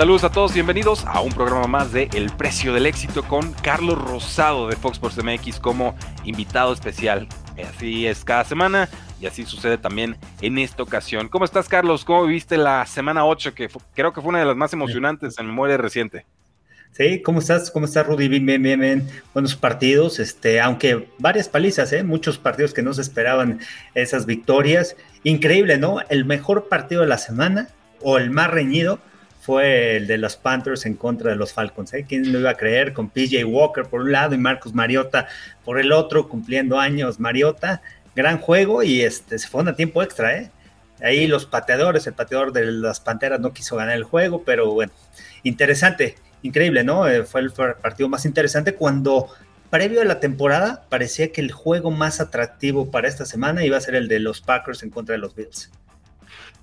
Saludos a todos, bienvenidos a un programa más de El Precio del Éxito con Carlos Rosado de Fox Sports MX como invitado especial. Así es cada semana y así sucede también en esta ocasión. ¿Cómo estás, Carlos? ¿Cómo viviste la semana 8, que creo que fue una de las más emocionantes en memoria reciente? Sí, ¿cómo estás? ¿Cómo estás, Rudy? Bien, bien, bien, bien. Buenos partidos, este, aunque varias palizas, ¿eh? Muchos partidos que no se esperaban esas victorias. Increíble, ¿no? El mejor partido de la semana o el más reñido fue el de los Panthers en contra de los Falcons. ¿eh? ¿Quién lo iba a creer? Con PJ Walker por un lado y Marcus Mariota por el otro, cumpliendo años Mariota. Gran juego y este, se fue a tiempo extra. ¿eh? Ahí los pateadores, el pateador de las Panteras no quiso ganar el juego, pero bueno, interesante, increíble, ¿no? Eh, fue el partido más interesante cuando previo a la temporada parecía que el juego más atractivo para esta semana iba a ser el de los Packers en contra de los Bills.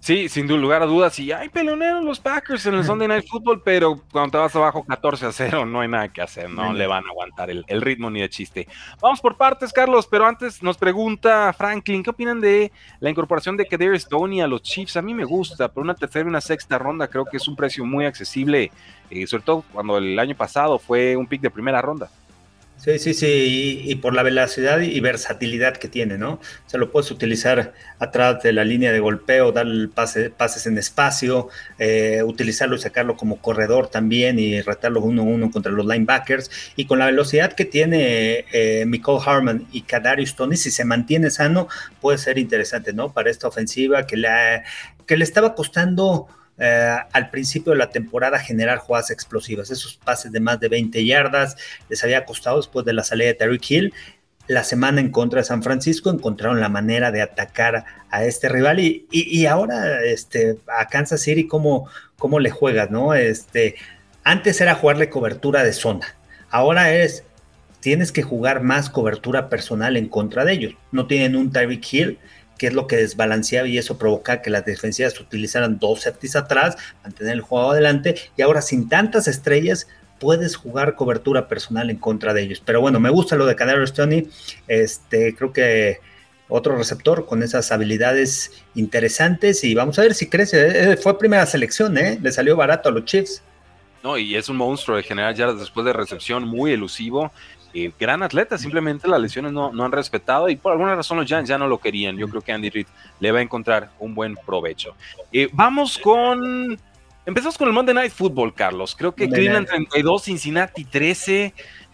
Sí, sin lugar a dudas. Y hay peleoneros los Packers en el Sunday Night Football, pero cuando te vas abajo 14 a 0, no hay nada que hacer. No le van a aguantar el, ritmo ni de chiste. Vamos por partes, Carlos, pero antes nos pregunta Franklin: ¿qué opinan de la incorporación de Kader Stoney a los Chiefs? A mí me gusta, pero una tercera y una sexta ronda creo que es un precio muy accesible, eh, sobre todo cuando el año pasado fue un pick de primera ronda. Sí, sí, sí, y, por la velocidad y versatilidad que tiene, ¿no? Se lo puedes utilizar atrás de la línea de golpeo, dar pase, pases en espacio, eh, utilizarlo y sacarlo como corredor también y retarlo uno a uno contra los linebackers. Y con la velocidad que tiene eh, Harman y Kadarius Tony, si se mantiene sano, puede ser interesante, ¿no? Para esta ofensiva que le, que le estaba costando eh, al principio de la temporada generar jugadas explosivas. Esos pases de más de 20 yardas les había costado después de la salida de Terry Hill. La semana en contra de San Francisco encontraron la manera de atacar a este rival y, ahora este, a Kansas City, ¿cómo, cómo le juegas? ¿no? Este, antes era jugarle cobertura de zona, ahora es tienes que jugar más cobertura personal en contra de ellos. No tienen un Tyreek Hill que es lo que desbalanceaba y eso provoca que las defensivas utilizaran dos septis atrás, mantener el juego adelante y ahora sin tantas estrellas puedes jugar cobertura personal en contra de ellos. Pero bueno, me gusta lo de Canario Stoney, este, creo que otro receptor con esas habilidades interesantes y vamos a ver si crece. Eh, fue primera selección, ¿eh? Le salió barato a los Chiefs. No, y es un monstruo de generar yardas después de recepción, muy elusivo gran atleta, simplemente las lesiones no, han respetado y por alguna razón los Giants ya no lo querían. Yo creo que Andy Reid le va a encontrar un buen provecho. Eh, vamos con. Empezamos con el Monday Night Football, Carlos. Creo que Cleveland 32, Cincinnati 13.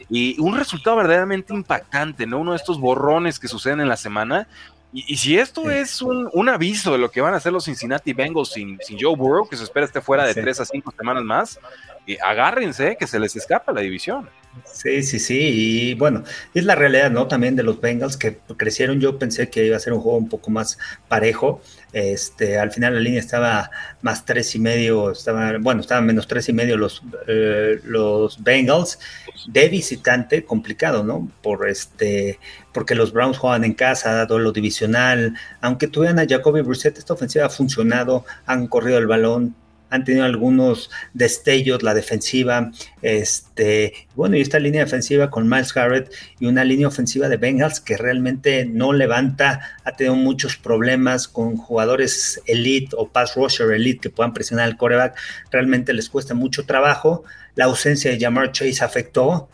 Y un resultado verdaderamente impactante, ¿no? Uno de estos borrones que suceden en la semana. Y, si esto es un, aviso de lo que van a hacer los Cincinnati Bengals sin, sin Joe Burrow, que se espera esté fuera de tres a cinco semanas más, eh, agárrense que se les escapa la división. Sí, sí, sí, y bueno, es la realidad, ¿no? También de los Bengals que crecieron, yo pensé que iba a ser un juego un poco más parejo, este, al final la línea estaba más tres y medio, estaba, bueno, estaban menos tres y medio los, eh, los Bengals, de visitante, complicado, ¿no? Por este, porque los Browns juegan en casa, duelo divisional, aunque tuvieran a Jacoby Brissett, esta ofensiva ha funcionado, han corrido el balón, han tenido algunos destellos, la defensiva, este, bueno, y esta línea defensiva con Miles Garrett y una línea ofensiva de Bengals que realmente no levanta, ha tenido muchos problemas con jugadores elite o pass rusher elite que puedan presionar al coreback, realmente les cuesta mucho trabajo, la ausencia de Jamar Chase afectó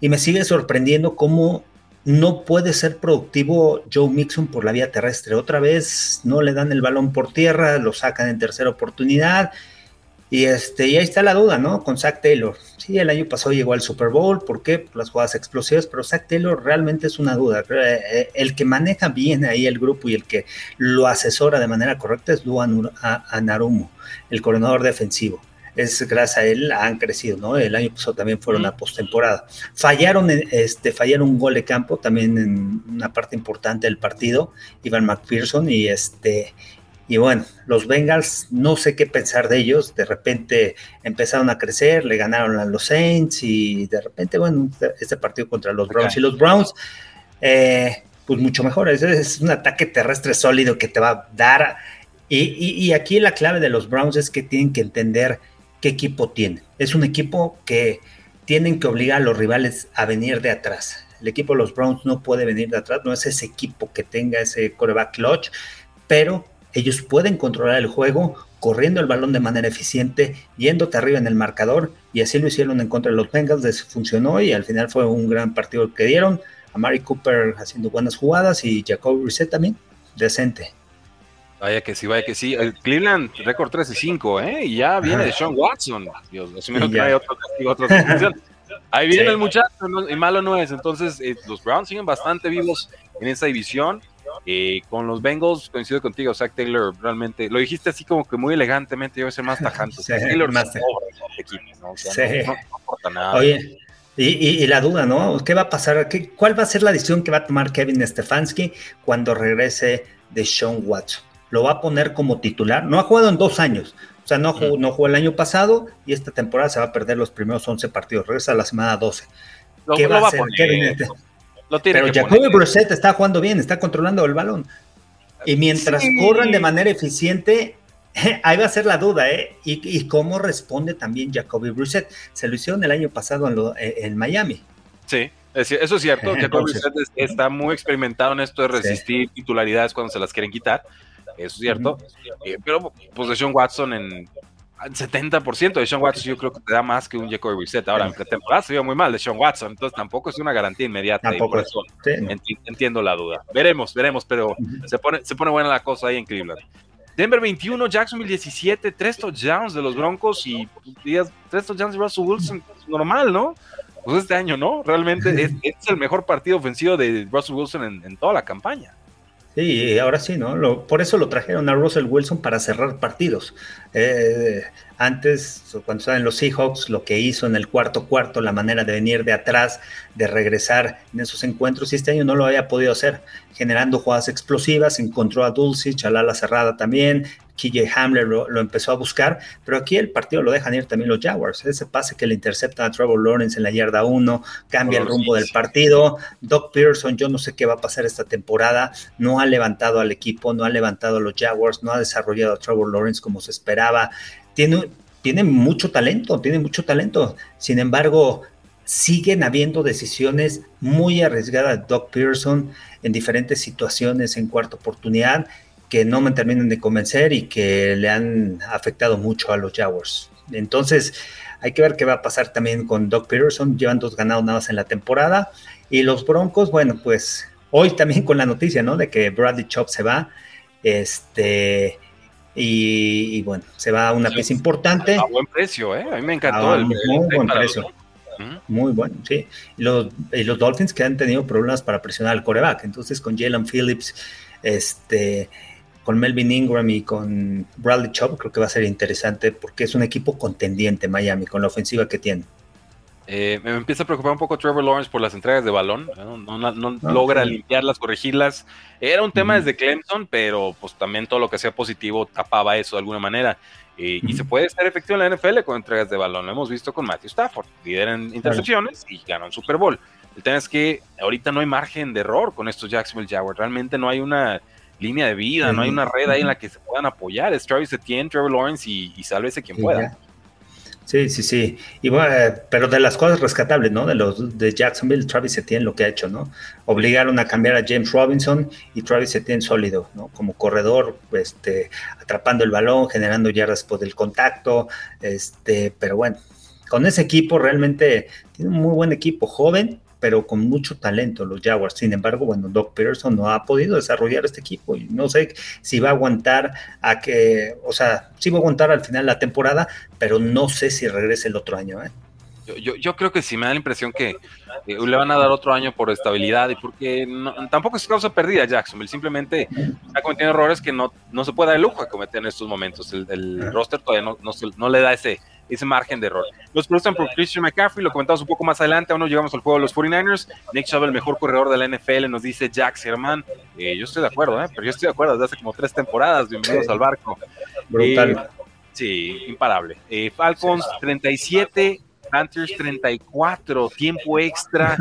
y me sigue sorprendiendo cómo no puede ser productivo Joe Mixon por la vía terrestre. Otra vez no le dan el balón por tierra, lo sacan en tercera oportunidad y, este, y ahí está la duda, ¿no? Con Zach Taylor. Sí, el año pasado llegó al Super Bowl, ¿por qué? Por las jugadas explosivas, pero Zach Taylor realmente es una duda. Eh, eh, el que maneja bien ahí el grupo y el que lo asesora de manera correcta es Luan Anarumo, el coordinador defensivo. es gracias a él han crecido, ¿no? El año pasado también fueron a postemporada. Fallaron, este, fallaron un gol de campo también en una parte importante del partido, Ivan McPherson, y este, y bueno, los Bengals, no sé qué pensar de ellos. De repente empezaron a crecer, le ganaron a los Saints y de repente, bueno, este partido contra los Browns. Y los Browns, eh, pues mucho mejor. Es, un ataque terrestre sólido que te va a dar. Y, aquí la clave de los Browns es que tienen que entender qué equipo tienen. Es un equipo que tienen que obligar a los rivales a venir de atrás. El equipo de los Browns no puede venir de atrás, no es ese equipo que tenga ese coreback clutch, pero ellos pueden controlar el juego corriendo el balón de manera eficiente, yéndote arriba en el marcador, y así lo hicieron en contra de los Bengals, funcionó y al final fue un gran partido que dieron a Mari Cooper haciendo buenas jugadas y Jacob Reset también, decente. Vaya que sí, vaya que sí. El Cleveland, récord 13 5, ¿eh? Y ya viene de Sean Watson. Dios, que hay otro castigo, otra Ahí viene el muchacho, y malo no es. Entonces, eh, los Browns siguen bastante vivos en esa división. Eh, con los Bengals, coincido contigo, Zach Taylor, realmente, lo dijiste así como que muy elegantemente, yo voy a ser más tajante. Taylor más equipo, ¿no? no, importa nada. Oye, y, la duda, ¿no? ¿Qué va a pasar? ¿Qué, ¿Cuál va a ser la decisión que va a tomar Kevin Stefanski cuando regrese de Sean Watson? ¿Lo va a poner como titular? No ha jugado en dos años. O sea, no jugó, no jugó el año pasado y esta temporada se va a perder los primeros 11 partidos. Regresa a la semana 12. ¿Qué va, a hacer Kevin Pero Jacoby Brissett está jugando bien, está controlando el balón. Y mientras corran de manera eficiente, Ahí va a ser la duda, ¿eh? Y, cómo responde también Jacoby Brissett. Se lo hicieron el año pasado en, eh, en Miami. Sí, eso es cierto. Jacoby Brissett está muy experimentado en esto de resistir titularidades cuando se las quieren quitar. Eso es cierto. Eh, pero pues Sean Watson en 70% de Sean Watson yo creo que te da más que un Jacoby Brissett. Ahora, en pretemporada se vio muy mal de Sean Watson, entonces tampoco es una garantía inmediata. por eso entiendo la duda. Veremos, veremos, pero se, pone, se pone buena la cosa ahí en Cleveland. Denver 21, Jacksonville 17, tres touchdowns de los Broncos y tres touchdowns de Russell Wilson, normal, ¿no? Pues este año, ¿no? Realmente es, es el mejor partido ofensivo de Russell Wilson en, en toda la campaña. Sí, ahora sí, ¿no? Lo, por eso lo trajeron a Russell Wilson para cerrar partidos. Eh, antes, cuando estaba en los Seahawks, lo que hizo en el cuarto cuarto, la manera de venir de atrás, de regresar en esos encuentros, y este año no lo había podido hacer, generando jugadas explosivas, encontró a Dulcich, a la cerrada también, KJ Hamler lo, empezó a buscar, pero aquí el partido lo dejan ir también los Jaguars. Ese pase que le intercepta a Trevor Lawrence en la yarda 1, cambia el rumbo del partido. Doc Pearson, yo no sé qué va a pasar esta temporada, no ha levantado al equipo, no ha levantado a los Jaguars, no ha desarrollado a Trevor Lawrence como se esperaba. Tiene, tiene mucho talento, tiene mucho talento. Sin embargo, siguen habiendo decisiones muy arriesgadas de Doc Pearson en diferentes situaciones en cuarta oportunidad que no me terminan de convencer y que le han afectado mucho a los Jaguars. Entonces, hay que ver qué va a pasar también con Doc Peterson. Llevan dos ganados nada más en la temporada. Y los Broncos, bueno, pues hoy también con la noticia, ¿no? De que Bradley Chop se va. Este. Y, bueno, se va a una pieza importante. A buen precio, ¿eh? A mí me encantó. el, muy buen precio. Muy bueno, sí. Y los, y los Dolphins que han tenido problemas para presionar al coreback. Entonces, con Jalen Phillips, este con Melvin Ingram y con Bradley Chubb, creo que va a ser interesante porque es un equipo contendiente Miami con la ofensiva que tiene. Eh, me empieza a preocupar un poco Trevor Lawrence por las entregas de balón, no, ah, logra limpiarlas, corregirlas. Era un tema desde Clemson, pero pues también todo lo que sea positivo tapaba eso de alguna manera. Eh, y se puede ser efectivo en la NFL con entregas de balón. Lo hemos visto con Matthew Stafford, líder en intercepciones y ganó un Super Bowl. El tema es que ahorita no hay margen de error con estos Jacksonville Jaguars. Realmente no hay una línea de vida, no hay una red ahí en la que se puedan apoyar. Es Travis Etienne, Trevor Lawrence y, y sálvese quien pueda. Sí, sí, sí. Y bueno, pero de las cosas rescatables, ¿no? De los de Jacksonville, Travis Etienne lo que ha hecho, ¿no? Obligaron a cambiar a James Robinson y Travis Etienne sólido, ¿no? Como corredor, este, atrapando el balón, generando yardas por el contacto, este, pero bueno, con ese equipo realmente tiene un muy buen equipo, joven, pero con mucho talento los Jaguars. Sin embargo, bueno, Doc Peterson no ha podido desarrollar este equipo y no sé si va a aguantar a que, o sea, sí va a aguantar al final la temporada, pero no sé si regrese el otro año. ¿eh? Yo, yo, creo que sí me da la impresión que le van a dar otro año por estabilidad y porque tampoco es causa perdida Jacksonville, simplemente está cometiendo errores que no, no se puede dar el lujo de cometer en estos momentos. El, roster todavía no, no, le da ese, ese margen de error. Los producen por Christian McCaffrey, lo comentamos un poco más adelante, aún no llegamos al juego de los 49ers. Nick Chubb, el mejor corredor de la NFL, nos dice Jack Herman. Eh, yo estoy de acuerdo, ¿eh? pero yo estoy de acuerdo desde hace como tres temporadas. Bienvenidos al barco. Brutal. Eh, sí, imparable. Eh, Falcons 37, Panthers 34, tiempo extra.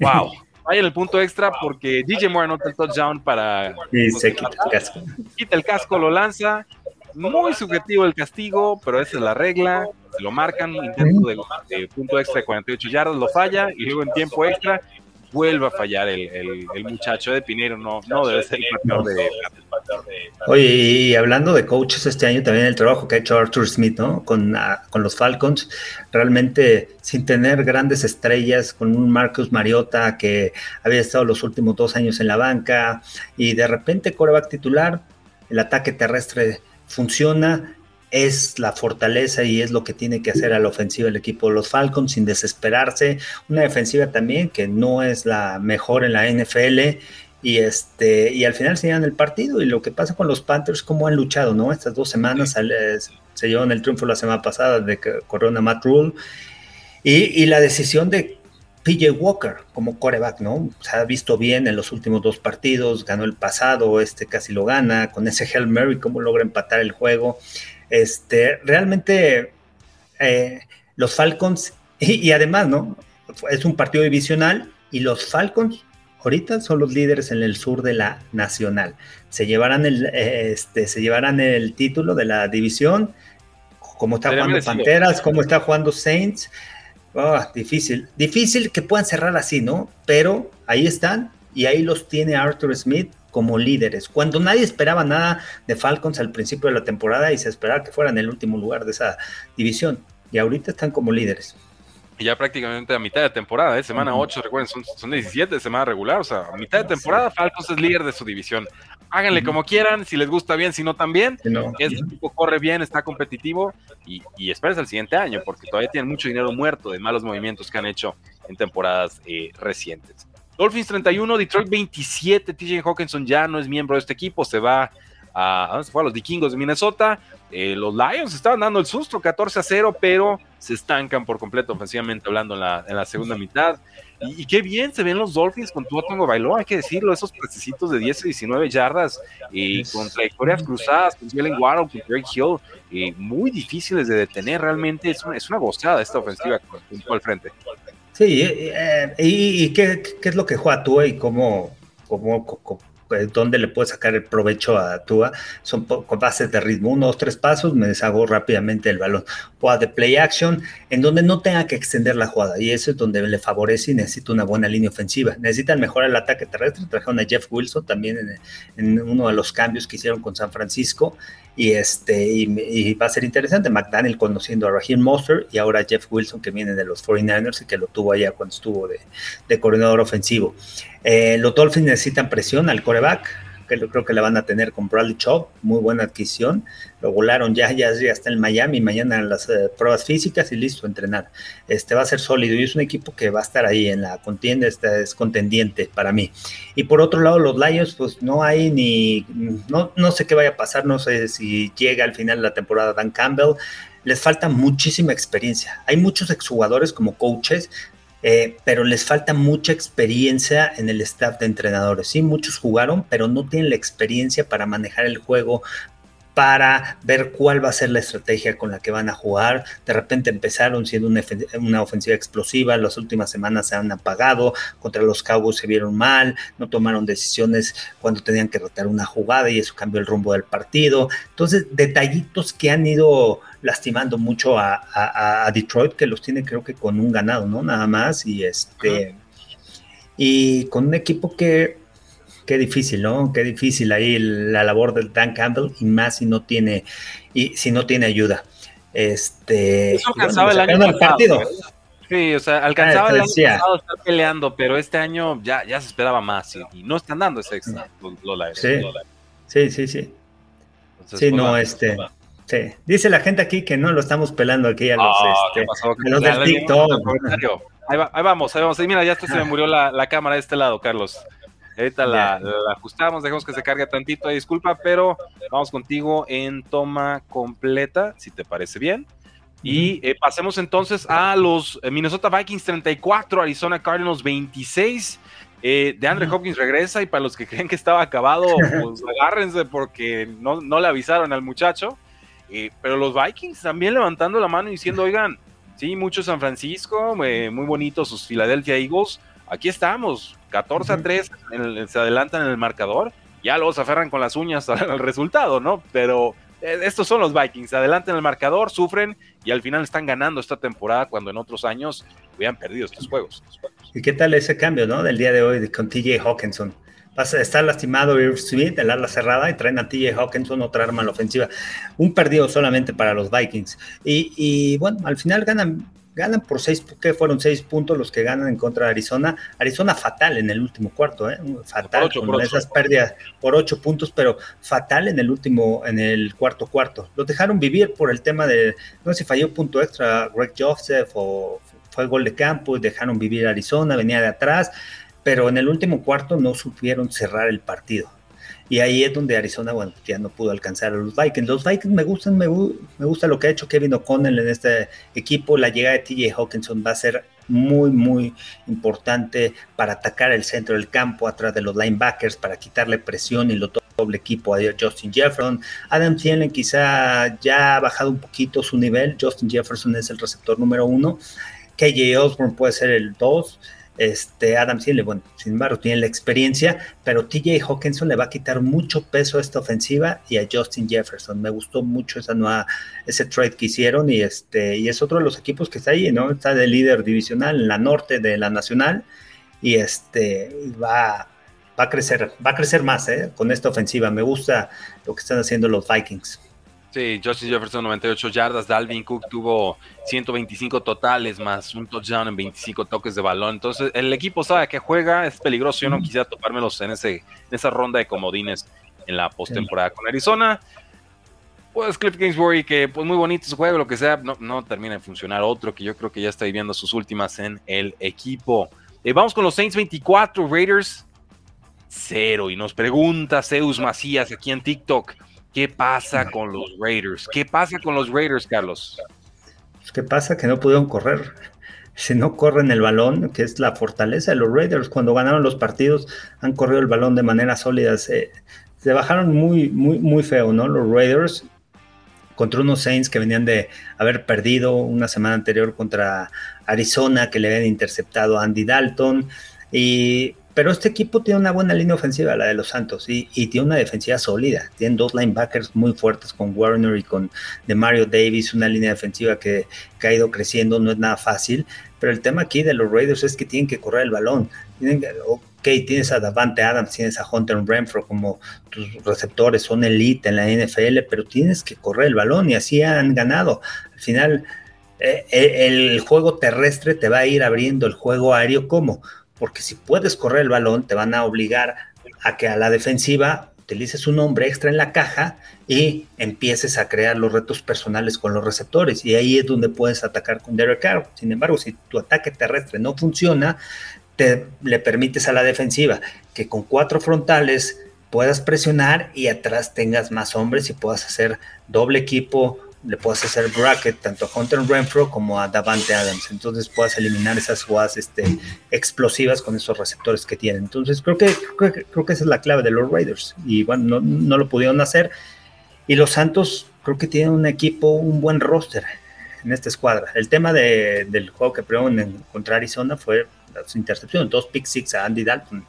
Wow. Vaya en el punto extra porque DJ Moore anota el touchdown para. Y se quita el casco. Quita el casco, lo lanza. Muy subjetivo el castigo, pero esa es la regla. Lo marcan, intento de, punto extra de 48 yardas, lo falla y luego en tiempo extra vuelve a fallar el, el, muchacho de Pinero. No, no debe ser el pateador de. Oye, y hablando de coaches este año, también el trabajo que ha hecho Arthur Smith, ¿no? Con, ah, con los Falcons, realmente sin tener grandes estrellas, con un Marcus Mariota que había estado los últimos dos años en la banca y de repente coreback titular, el ataque terrestre funciona, es la fortaleza y es lo que tiene que hacer a la ofensiva el equipo de los Falcons sin desesperarse. Una defensiva también que no es la mejor en la NFL y este y al final se llevan el partido y lo que pasa con los Panthers cómo han luchado, ¿no? Estas dos semanas se llevaron el triunfo la semana pasada de Corona Matt Rule y, y la decisión de PJ Walker como coreback, ¿no? Se ha visto bien en los últimos dos partidos, ganó el pasado, este casi lo gana, con ese Hail Mary, cómo logra empatar el juego. Este, realmente eh, los Falcons, y, además, ¿no? Es un partido divisional y los Falcons ahorita son los líderes en el sur de la nacional. Se llevarán el, este, se llevarán el título de la división, como está jugando Panteras, como está jugando Saints. Ah, difícil, difícil que puedan cerrar así, ¿no? Pero ahí están y ahí los tiene Arthur Smith como líderes, cuando nadie esperaba nada de Falcons al principio de la temporada y se esperaba que fueran el último lugar de esa división. Y ahorita están como líderes. Y ya prácticamente a mitad de temporada, ¿eh? semana 8, recuerden, son, son 17 de semana regular, o sea, a mitad de temporada Falcons es líder de su división. Háganle como quieran, si les gusta bien, si no también. No. Este equipo corre bien, está competitivo y, y espérense el siguiente año, porque todavía tienen mucho dinero muerto de malos movimientos que han hecho en temporadas eh, recientes. Dolphins 31, Detroit 27, TJ Hawkinson ya no es miembro de este equipo, se va a, ¿a, fue? a los vikingos de Minnesota. Eh, los Lions estaban dando el susto, 14 a 0, pero se estancan por completo ofensivamente hablando en la, en la segunda mitad. Y, qué bien se ven los Dolphins con Tua Tongo Bailó, hay que decirlo, esos precisitos de 10 y 19 yardas y con trayectorias cruzadas, con Jalen Waddle, con Greg Hill, eh, muy difíciles de detener realmente. Es una, es una gozada esta ofensiva con, con al frente. Sí, eh, y, qué, es lo que juega Tua y cómo, cómo, pues, dónde le puede sacar el provecho a Tua. Son con bases de ritmo, uno, dos, tres pasos, me deshago rápidamente el balón. Jugada de play action, en donde no tenga que extender la jugada, y eso es donde le favorece y necesita una buena línea ofensiva. Necesitan mejorar el ataque terrestre, trajeron a Jeff Wilson también en, uno de los cambios que hicieron con San Francisco, y, este, y, va a ser interesante. McDaniel conociendo a Raheem Monster y ahora Jeff Wilson que viene de los 49ers y que lo tuvo allá cuando estuvo de coordinador ofensivo. Eh, los Dolphins necesitan presión al coreback que yo creo que la van a tener con Bradley Chubb, muy buena adquisición. Lo volaron ya, ya, ya está en Miami, mañana las eh, pruebas físicas y listo entrenar. Este va a ser sólido y es un equipo que va a estar ahí en la contienda, este es contendiente para mí. Y por otro lado, los Lions, pues no hay ni, no, no sé qué vaya a pasar, no sé si llega al final de la temporada Dan Campbell les falta muchísima experiencia. Hay muchos exjugadores como coaches eh, pero les falta mucha experiencia en el staff de entrenadores. Sí, muchos jugaron, pero no tienen la experiencia para manejar el juego, para ver cuál va a ser la estrategia con la que van a jugar. De repente empezaron siendo una, ofensiva explosiva, las últimas semanas se han apagado, contra los Cowboys se vieron mal, no tomaron decisiones cuando tenían que rotar una jugada y eso cambió el rumbo del partido. Entonces, detallitos que han ido lastimando mucho a, Detroit, que los tiene creo que con un ganado, ¿no? Nada más. Y este. Y con un equipo que. Qué difícil, ¿no? Qué difícil ahí la labor del Dan Campbell, y más si no tiene, y si no tiene ayuda. Este. Eso alcanzaba el año Partido. ¿eh? Sí, o sea, alcanzaba ah, el año pasado estar peleando, pero este año ya, ya se esperaba más y, no están dando ese extra, sí. sí, sí, sí. sí, pues no, este. Dice la gente aquí que no lo estamos pelando aquí a los, ah, este, los del TikTok. Ahí, vamos, ahí vamos. Y mira, ya se me murió la, cámara de este lado, Carlos. Ahorita la, ajustamos, dejamos que se cargue tantito, disculpa, pero vamos contigo en toma completa, si te parece bien. Y eh, pasemos entonces a los eh, Minnesota Vikings 34, Arizona Cardinals 26. Eh, de Andre Hopkins regresa y para los que creen que estaba acabado, pues agárrense porque no, no le avisaron al muchacho. Pero los Vikings también levantando la mano y diciendo, oigan, sí, mucho San Francisco, muy bonito sus Philadelphia Eagles. Aquí estamos, 14 a 3, se adelantan en el marcador. Ya los aferran con las uñas al resultado, ¿no? Pero eh, estos son los Vikings, adelantan el marcador, sufren y al final están ganando esta temporada cuando en otros años hubieran perdido estos juegos. ¿Y qué tal ese cambio, no? Del día de hoy con TJ Hawkinson. Está lastimado Irv Smith, el ala cerrada, y traen a TJ Hawkinson, otra arma en la ofensiva. Un perdido solamente para los Vikings. Y, y bueno, al final ganan ganan por seis, que fueron seis puntos los que ganan en contra de Arizona. Arizona fatal en el último cuarto, ¿eh? fatal con esas pérdidas por ocho puntos, pero fatal en el último, en el cuarto cuarto. Los dejaron vivir por el tema de, no sé si falló punto extra Greg Joseph o fue gol de campo y dejaron vivir Arizona, venía de atrás, pero en el último cuarto no supieron cerrar el partido. Y ahí es donde Arizona, bueno, ya no pudo alcanzar a los Vikings. Los Vikings me gustan, me, gusta lo que ha hecho Kevin O'Connell en este equipo. La llegada de TJ Hawkinson va a ser muy, muy importante para atacar el centro del campo atrás de los linebackers, para quitarle presión y lo doble equipo a Justin Jefferson. Adam Thielen quizá ya ha bajado un poquito su nivel. Justin Jefferson es el receptor número uno. KJ Osborne puede ser el dos este, Adam Thielen, bueno, sin embargo, tiene la experiencia, pero TJ Hawkinson le va a quitar mucho peso a esta ofensiva y a Justin Jefferson. Me gustó mucho esa nueva, ese trade que hicieron y este, y es otro de los equipos que está ahí, ¿no? Está de líder divisional en la norte de la nacional y este va, va a crecer, va a crecer más ¿eh? con esta ofensiva. Me gusta lo que están haciendo los Vikings. Sí, Justin Jefferson 98 yardas, Dalvin Cook tuvo 125 totales más un touchdown en 25 toques de balón. Entonces el equipo sabe que juega, es peligroso. Yo no quisiera topármelos en, ese, en esa ronda de comodines en la postemporada con Arizona. Pues Cliff Kingsbury, que pues muy bonito su juego, lo que sea, no, no termina de funcionar. Otro que yo creo que ya está viviendo sus últimas en el equipo. Eh, vamos con los Saints 24, Raiders 0. Y nos pregunta Zeus Macías aquí en TikTok. ¿Qué pasa con los Raiders? ¿Qué pasa con los Raiders, Carlos? Pues, ¿Qué pasa? Que no pudieron correr. Si no corren el balón, que es la fortaleza de los Raiders, cuando ganaron los partidos han corrido el balón de manera sólida. Se, bajaron muy, muy, muy feo, ¿no? Los Raiders contra unos Saints que venían de haber perdido una semana anterior contra Arizona, que le habían interceptado a Andy Dalton. Y pero este equipo tiene una buena línea ofensiva, la de los Santos, y, tiene una defensiva sólida. Tienen dos linebackers muy fuertes con Warner y con de Mario Davis, una línea defensiva que, ha ido creciendo, no es nada fácil. Pero el tema aquí de los Raiders es que tienen que correr el balón. Tienen ok, tienes a Davante Adams, tienes a Hunter Renfro como tus receptores, son elite en la NFL, pero tienes que correr el balón y así han ganado. Al final, eh, eh, el juego terrestre te va a ir abriendo el juego aéreo como porque si puedes correr el balón, te van a obligar a que a la defensiva utilices un hombre extra en la caja y empieces a crear los retos personales con los receptores. Y ahí es donde puedes atacar con Derek Carr. Sin embargo, si tu ataque terrestre no funciona, te le permites a la defensiva que con cuatro frontales puedas presionar y atrás tengas más hombres y puedas hacer doble equipo le puedas hacer bracket tanto a Hunter Renfro como a Davante Adams. Entonces puedas eliminar esas jugadas este, explosivas con esos receptores que tienen. Entonces creo que, creo que, esa es la clave de los Raiders. Y bueno, no, lo pudieron hacer. Y los Santos creo que tienen un equipo, un buen roster en esta escuadra. El tema del juego que en contra Arizona fue su intercepción, dos pick six a Andy Dalton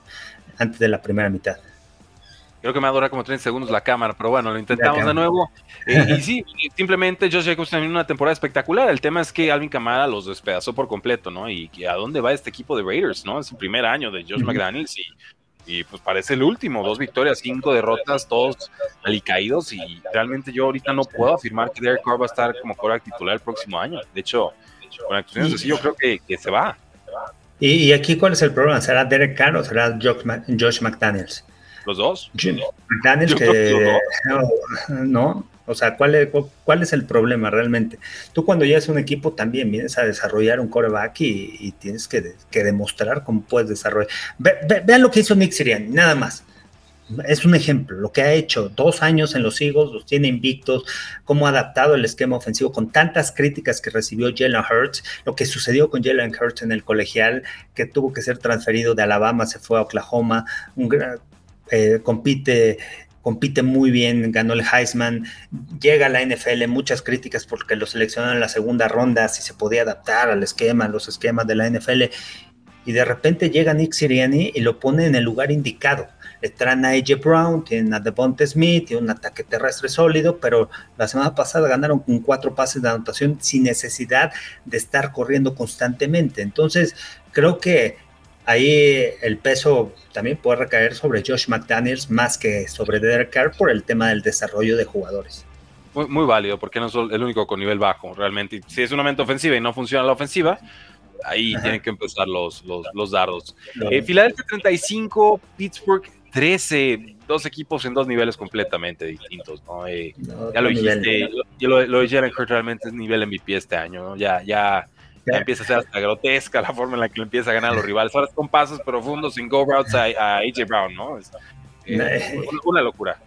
antes de la primera mitad. Creo que me va a durar como 30 segundos la cámara, pero bueno, lo intentamos de nuevo. y sí, simplemente Josh Jacobs también una temporada espectacular. El tema es que Alvin Kamara los despedazó por completo, ¿no? Y a dónde va este equipo de Raiders, ¿no? Es el primer año de Josh McDaniels y, y, pues parece el último. Dos victorias, cinco derrotas, todos alicaídos. Y realmente yo ahorita no puedo afirmar que Derek Carr va a estar como quarterback titular el próximo año. De hecho, con actuaciones así, yo creo que, que se va. ¿Y, aquí cuál es el problema? ¿Será Derek Carr o será Josh McDaniels? ¿Los dos? Daniel, que, no, o sea, ¿cuál es, ¿cuál es el problema realmente? Tú cuando ya es un equipo también vienes a desarrollar un coreback y, tienes que, demostrar cómo puedes desarrollar. vean lo que hizo Nick Sirianni, nada más. es un ejemplo, lo que ha hecho dos años en los Eagles, los tiene invictos, cómo ha adaptado el esquema ofensivo con tantas críticas que recibió Jalen Hurts, lo que sucedió con Jalen Hurts en el colegial, que tuvo que ser transferido de Alabama, se fue a Oklahoma, un eh, compite compite muy bien, ganó el Heisman, llega a la NFL, muchas críticas porque lo seleccionaron en la segunda ronda, si se podía adaptar al esquema, los esquemas de la NFL, y de repente llega Nick Siriani y lo pone en el lugar indicado traen a AJ Brown, tienen a Devonta Smith, tiene un ataque terrestre sólido, pero la semana pasada ganaron con cuatro pases de anotación sin necesidad de estar corriendo constantemente. Entonces, creo que ahí el peso también puede recaer sobre Josh McDaniels más que sobre Derek Carr por el tema del desarrollo de jugadores. Muy, válido, porque no es el único con nivel bajo, realmente. Si es una mente ofensiva y no funciona la ofensiva, ahí tienen que empezar los, los, dardos. Eh, Filadelfia 35, Pittsburgh 13, dos equipos en dos niveles completamente distintos, ¿no? Eh, ya lo dijiste, lo, lo, de Jalen Hurts realmente es nivel MVP este año, ¿no? Ya, ya, ya, empieza a ser hasta grotesca la forma en la que lo empieza a ganar a los rivales. Ahora con pasos profundos sin go routes a, AJ Brown, ¿no? Es, eh, una locura.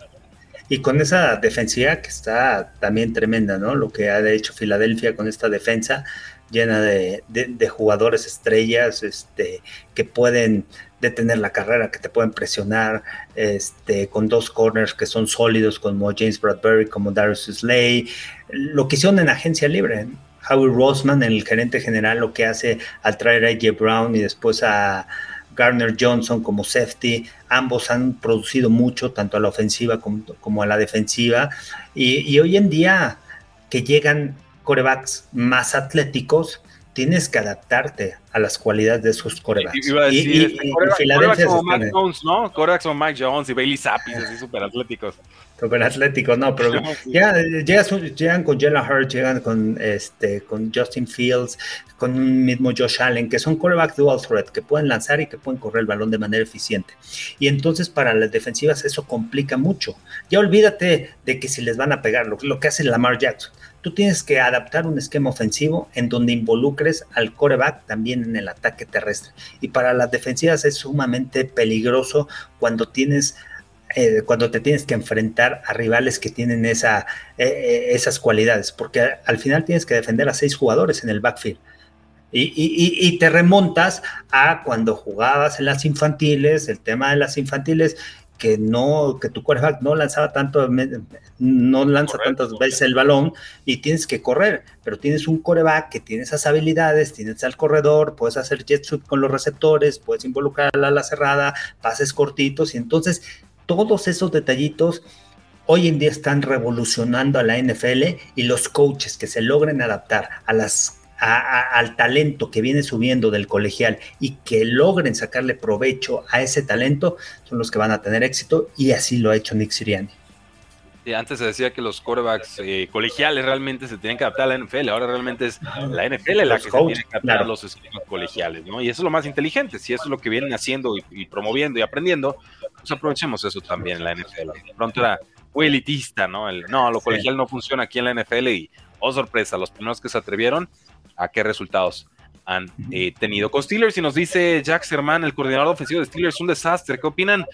Y con esa defensiva que está también tremenda, ¿no? Lo que ha hecho Filadelfia con esta defensa llena de, de, jugadores estrellas este, que pueden detener la carrera, que te pueden presionar, este, con dos corners que son sólidos, como James Bradbury, como Darius Slay, lo que hicieron en agencia libre. Howie Roseman, el gerente general, lo que hace al traer a AJ Brown y después a Garner Johnson como safety, ambos han producido mucho, tanto a la ofensiva como, a la defensiva, y, y hoy en día que llegan corebacks más atléticos, tienes que adaptarte a las cualidades de esos corebacks. Y, iba a decir, y, este, corebacks como Mike Jones, ¿no? Corebacks como Mike Jones y Bailey Zappi, así súper atléticos. Súper atléticos, no, pero ya, llegan con Jalen Hurts, llegan con, este, con Justin Fields, con un mismo Josh Allen, que son corebacks dual threat, que pueden lanzar y que pueden correr el balón de manera eficiente. Y entonces para las defensivas eso complica mucho. Ya olvídate de que si les van a pegar, lo, lo que hace Lamar Jackson tú tienes que adaptar un esquema ofensivo en donde involucres al coreback también en el ataque terrestre. Y para las defensivas es sumamente peligroso cuando tienes eh, cuando te tienes que enfrentar a rivales que tienen esa, eh, eh, esas cualidades, porque al final tienes que defender a seis jugadores en el backfield. y, te remontas a cuando jugabas en las infantiles, el tema de las infantiles, que no, que tu quarterback no lanzaba tanto, no lanza tantas veces el balón y tienes que correr, pero tienes un coreback que tiene esas habilidades, tienes al corredor, puedes hacer jet sweep con los receptores, puedes involucrar a la cerrada, pases cortitos y entonces todos esos detallitos hoy en día están revolucionando a la NFL y los coaches que se logren adaptar a las al talento que viene subiendo del colegial y que logren sacarle provecho a ese talento, son los que van a tener éxito y así lo ha hecho Nick Siriani. Antes se decía que los quarterbacks eh, colegiales realmente se tienen que adaptar a la NFL, ahora realmente es la NFL la que se tiene que adaptar a los esquemas colegiales, ¿no? Y eso es lo más inteligente, si eso es lo que vienen haciendo y, promoviendo y aprendiendo, pues aprovechemos eso también en la NFL. pronto era muy elitista, ¿no? El, no, lo colegial no funciona aquí en la NFL y, oh sorpresa, los primeros que se atrevieron, a qué resultados han eh, tenido. Con Steelers, y nos dice Jack Sermán, el coordinador ofensivo de Steelers, un desastre. ¿Qué opinan?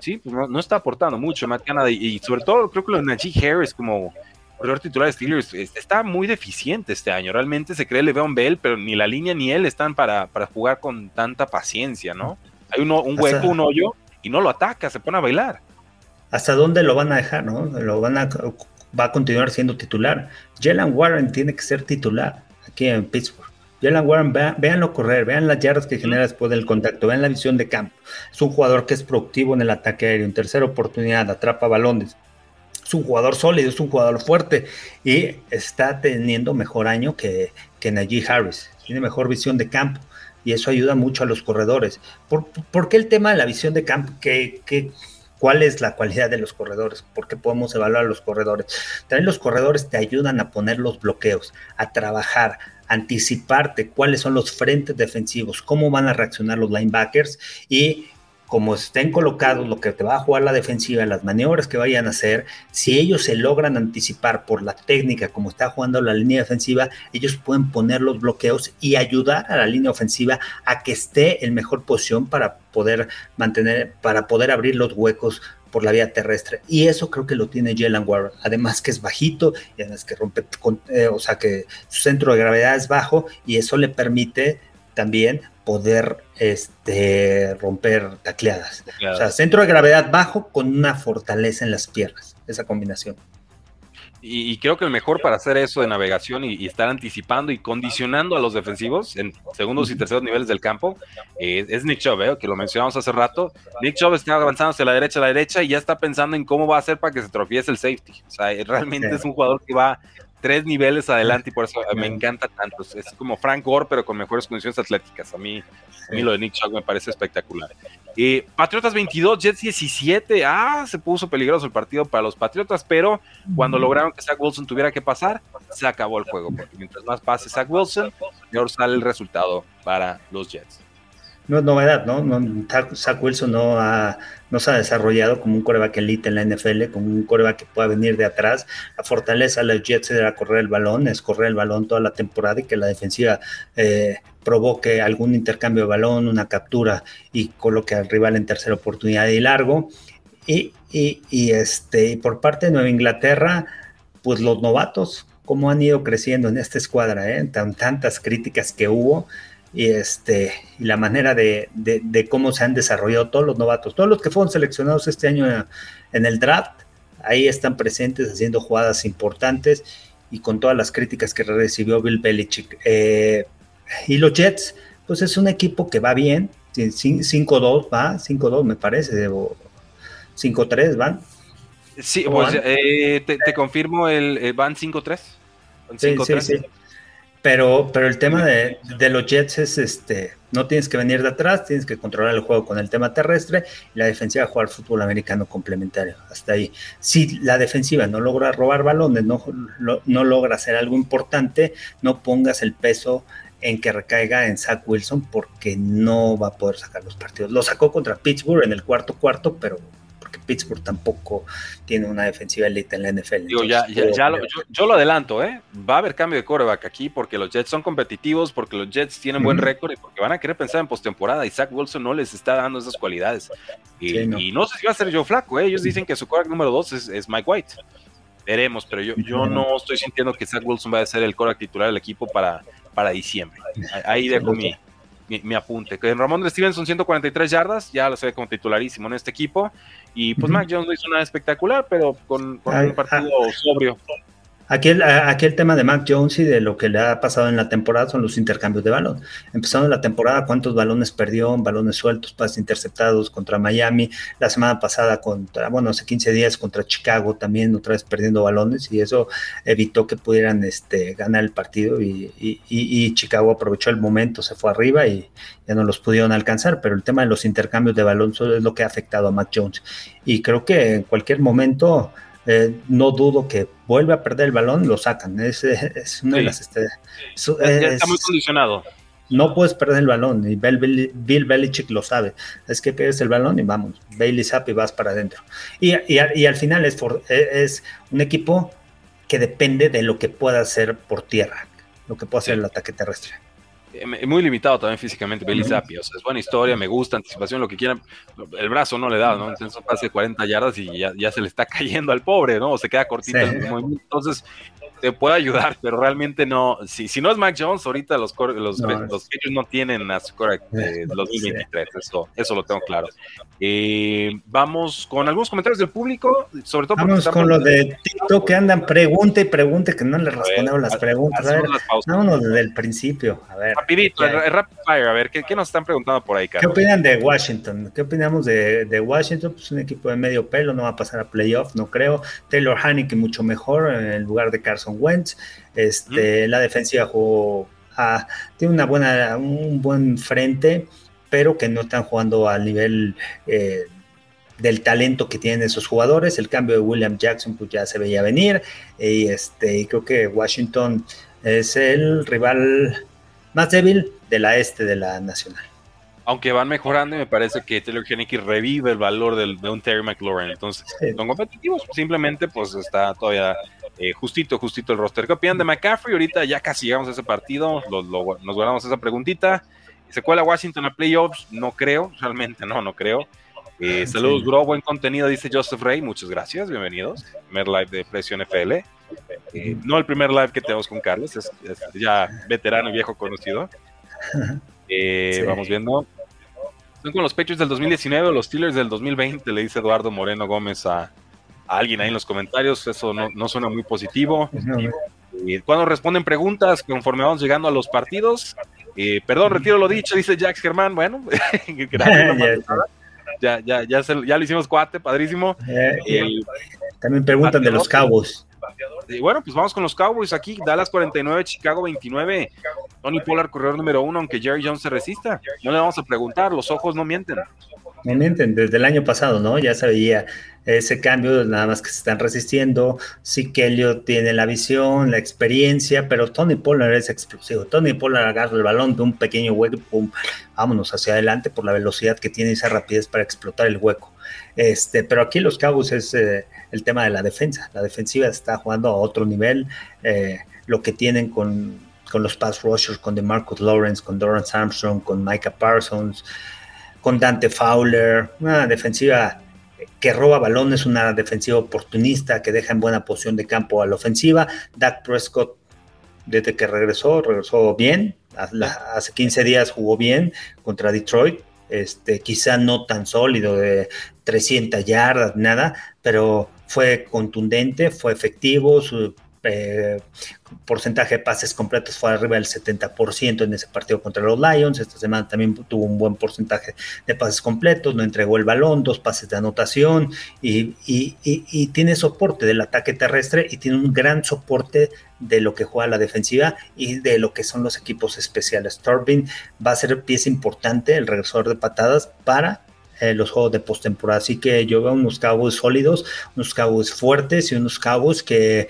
Sí, pues no, está aportando mucho Matt Canada y, sobre todo creo que lo de Najee Harris como corredor titular de Steelers está muy deficiente este año. Realmente se cree Le'Veon Bell, pero ni la línea ni él están para, para jugar con tanta paciencia, ¿no? Hay uno, un hueco, un hoyo y no lo ataca, se pone a bailar. ¿Hasta dónde lo van a dejar, no? Lo van a va a continuar siendo titular. Jalen Warren tiene que ser titular aquí en Pittsburgh. Jalen Warren, véanlo correr, vean las yardas que genera después del contacto, vean la visión de campo. Es un jugador que es productivo en el ataque aéreo, en tercera oportunidad, atrapa balones. Es un jugador sólido, es un jugador fuerte y está teniendo mejor año que, que Najee Harris. Tiene mejor visión de campo y eso ayuda mucho a los corredores. ¿Por, qué el tema de la visión de campo? ¿Qué, qué, cuál es la cualidad de los corredores? ¿Por qué podemos evaluar a los corredores? También los corredores te ayudan a poner los bloqueos, a trabajar, anticiparte cuáles son los frentes defensivos, cómo van a reaccionar los linebackers y como estén colocados, lo que te va a jugar la defensiva, las maniobras que vayan a hacer, si ellos se logran anticipar por la técnica como está jugando la línea defensiva, ellos pueden poner los bloqueos y ayudar a la línea ofensiva a que esté en mejor posición para poder mantener, para poder abrir los huecos por la vía terrestre. Y eso creo que lo tiene Jalen Warren. Además que es bajito y además que rompe, eh, o sea que su centro de gravedad es bajo y eso le permite también poder este, romper tacleadas. O sea, centro de gravedad bajo con una fortaleza en las piernas, esa combinación. Y, creo que el mejor para hacer eso de navegación y, estar anticipando y condicionando a los defensivos en segundos y terceros niveles del campo eh, es Nick Chubb, eh, que lo mencionamos hace rato. Nick Chubb está avanzando hacia la derecha, a la derecha y ya está pensando en cómo va a hacer para que se tropiece el safety. O sea, realmente es un jugador que va tres niveles adelante y por eso me encanta tanto. Es como Frank Gore, pero con mejores condiciones atléticas. A mí, a mí lo de Nick Chubb me parece espectacular. Eh, Patriotas 22, Jets 17. Ah, se puso peligroso el partido para los Patriotas, pero cuando lograron que Zach Wilson tuviera que pasar, se acabó el juego. Porque mientras más pase Zach Wilson, mejor sale el resultado para los Jets no es novedad, ¿no? no Zach Wilson no, ha, no se ha desarrollado como un coreback elite en la NFL, como un coreback que pueda venir de atrás. La fortaleza de los Jets era correr el balón, es correr el balón toda la temporada y que la defensiva eh, provoque algún intercambio de balón, una captura y coloque al rival en tercera oportunidad y largo. Y, este, por parte de Nueva Inglaterra, pues los novatos, cómo han ido creciendo en esta escuadra, ¿eh? Tan, tantas críticas que hubo y, este, y la manera de, cómo se han desarrollado todos los novatos, todos los que fueron seleccionados este año en el draft, ahí están presentes haciendo jugadas importantes y con todas las críticas que recibió Bill Belichick. Eh, y los Jets, pues es un equipo que va bien, 5-2 va, 5-2 me parece, 5-3 van. Sí, pues, eh, te, confirmo, el, eh, van 5-3. Sí, sí, sí. Pero, pero el tema de, los Jets es este, no tienes que venir de atrás, tienes que controlar el juego con el tema terrestre y la defensiva jugar fútbol americano complementario. Hasta ahí. Si la defensiva no logra robar balones, no, no logra hacer algo importante, no pongas el peso en que recaiga en Zach Wilson porque no va a poder sacar los partidos. Lo sacó contra Pittsburgh en el cuarto cuarto, pero Pittsburgh tampoco tiene una defensiva elite en la NFL. yo, lo adelanto, ¿eh? Va a haber cambio de coreback aquí porque los Jets son competitivos, porque los Jets tienen buen récord y porque van a querer pensar en postemporada. Y Zach Wilson no les está dando esas cualidades. Y no. sé si va a ser Joe Flaco, ¿eh? Ellos dicen que su coreback número dos es, Mike White. Veremos, pero yo, yo no estoy sintiendo que Zach Wilson va a ser el coreback titular del equipo para, para diciembre. Ahí dejo mi, mi, apunte. Que Ramón de Stevenson 143 yardas, ya lo sé como titularísimo en este equipo. Y pues Mac Jones no hizo nada espectacular, pero con, un partido sobrio. Aquí el, tema de Mac Jones y de lo que le ha pasado en la temporada son los intercambios de balón. Empezando la temporada, cuántos balones perdió, balones sueltos, pases interceptados contra Miami, la semana pasada contra, bueno, hace 15 días contra Chicago también, otra vez perdiendo balones y eso evitó que pudieran este, ganar el partido y, y Chicago aprovechó el momento, se fue arriba y ya no los pudieron alcanzar, pero el tema de los intercambios de balón es lo que ha afectado a Mac Jones. Y creo que en cualquier momento eh, no dudo que vuelve a perder el balón, lo sacan. Es, una de las. Este, está muy condicionado. No puedes perder el balón y Bill, Belichick lo sabe. Es que pierdes el balón y vamos, Bailey Zapp y vas para adentro. Y, al final es, e, es un equipo que depende de lo que pueda hacer por tierra, lo que pueda hacer el ataque terrestre. Muy limitado también físicamente Billy Zappi, o sea, es buena historia, me gusta, anticipación, lo que quieran, el brazo no le da, ¿no? Entonces pase 40 yardas y ya, se le está cayendo al pobre, ¿no? O se queda cortito entonces te puede ayudar, pero realmente no, si, si no es Mac Jones, ahorita los los, no, los, no tienen a su de 2023, eso, eso lo tengo claro. Eh, vamos con algunos comentarios del público, sobre todo Vamos con lo de TikTok que andan pregunte y pregunte que no le respondemos las preguntas. A ver, vámonos desde el principio, a ver. Rapidito, rapid fire, a ver, ¿qué, ¿qué, nos están preguntando por ahí, Carlos? ¿Qué opinan de Washington? ¿Qué opinamos de, de, Washington? Pues un equipo de medio pelo, no va a pasar a playoff, no creo. Taylor Haneke mucho mejor en lugar de Carson Wentz. Este, La defensiva jugó tiene una buena, un buen frente, pero que no están jugando al nivel eh, del talento que tienen esos jugadores. El cambio de William Jackson pues ya se veía venir y este, creo que Washington es el rival más débil de la este de la nacional. Aunque van mejorando y me parece que Taylor Henneke revive el valor del, de un Terry McLaurin. Entonces, son competitivos. Simplemente, pues está todavía eh, justito, justito el roster. ¿Qué opinan de McCaffrey? Ahorita ya casi llegamos a ese partido. nos guardamos esa preguntita. ¿Se cuela Washington a playoffs? No creo, realmente no, no creo. Eh, saludos, bro, buen contenido, dice Joseph Rey. Muchas gracias, bienvenidos. Primer live de Presión FL. Eh, no el primer live que tenemos con Carlos, es, ya veterano y viejo conocido. Vamos viendo. Son con los Patriots del 2019 o los Steelers del 2020, le dice Eduardo Moreno Gómez a, alguien ahí en los comentarios. Eso no, suena muy positivo. cuando responden preguntas conforme vamos llegando a los partidos, perdón, retiro lo dicho, dice Jax Germán. Bueno, gracias ya, ya, ya, ya lo hicimos cuate, padrísimo. Eh, también preguntan de los Cowboys. Y bueno, pues vamos con los Cowboys aquí. Dallas 49, Chicago 29. Tony Pollard, corredor número uno, aunque Jerry Jones se resista. No le vamos a preguntar, los ojos no mienten. Desde el año pasado, ¿no? Ya se veía ese cambio, nada más que se están resistiendo. Sí que Elliot tiene la visión, la experiencia, pero Tony Pollard es explosivo. Tony Pollard agarra el balón de un pequeño hueco, pum, vámonos hacia adelante por la velocidad que tiene esa rapidez para explotar el hueco. Este, pero aquí los Cabos es eh, el tema de la defensa. La defensiva está jugando a otro nivel. Eh, lo que tienen con, con los pass rushers, con DeMarcus Lawrence, con Dorrance Armstrong, con Micah Parsons, con Dante Fowler, una defensiva que roba balones, una defensiva oportunista que deja en buena posición de campo a la ofensiva. Dak Prescott, desde que regresó, regresó bien. Hace 15 días jugó bien contra Detroit. Este, quizá no tan sólido de 300 yardas, nada, pero fue contundente, fue efectivo, eh, porcentaje de pases completos fue arriba del 70% en ese partido contra los Lions. Esta semana también tuvo un buen porcentaje de pases completos, no entregó el balón, dos pases de anotación y, tiene soporte del ataque terrestre y tiene un gran soporte de lo que juega la defensiva y de lo que son los equipos especiales. Turbin va a ser pieza importante, el regresor de patadas para eh, los juegos de postemporada. Así que yo veo unos Cowboys sólidos, unos Cowboys fuertes y unos Cowboys que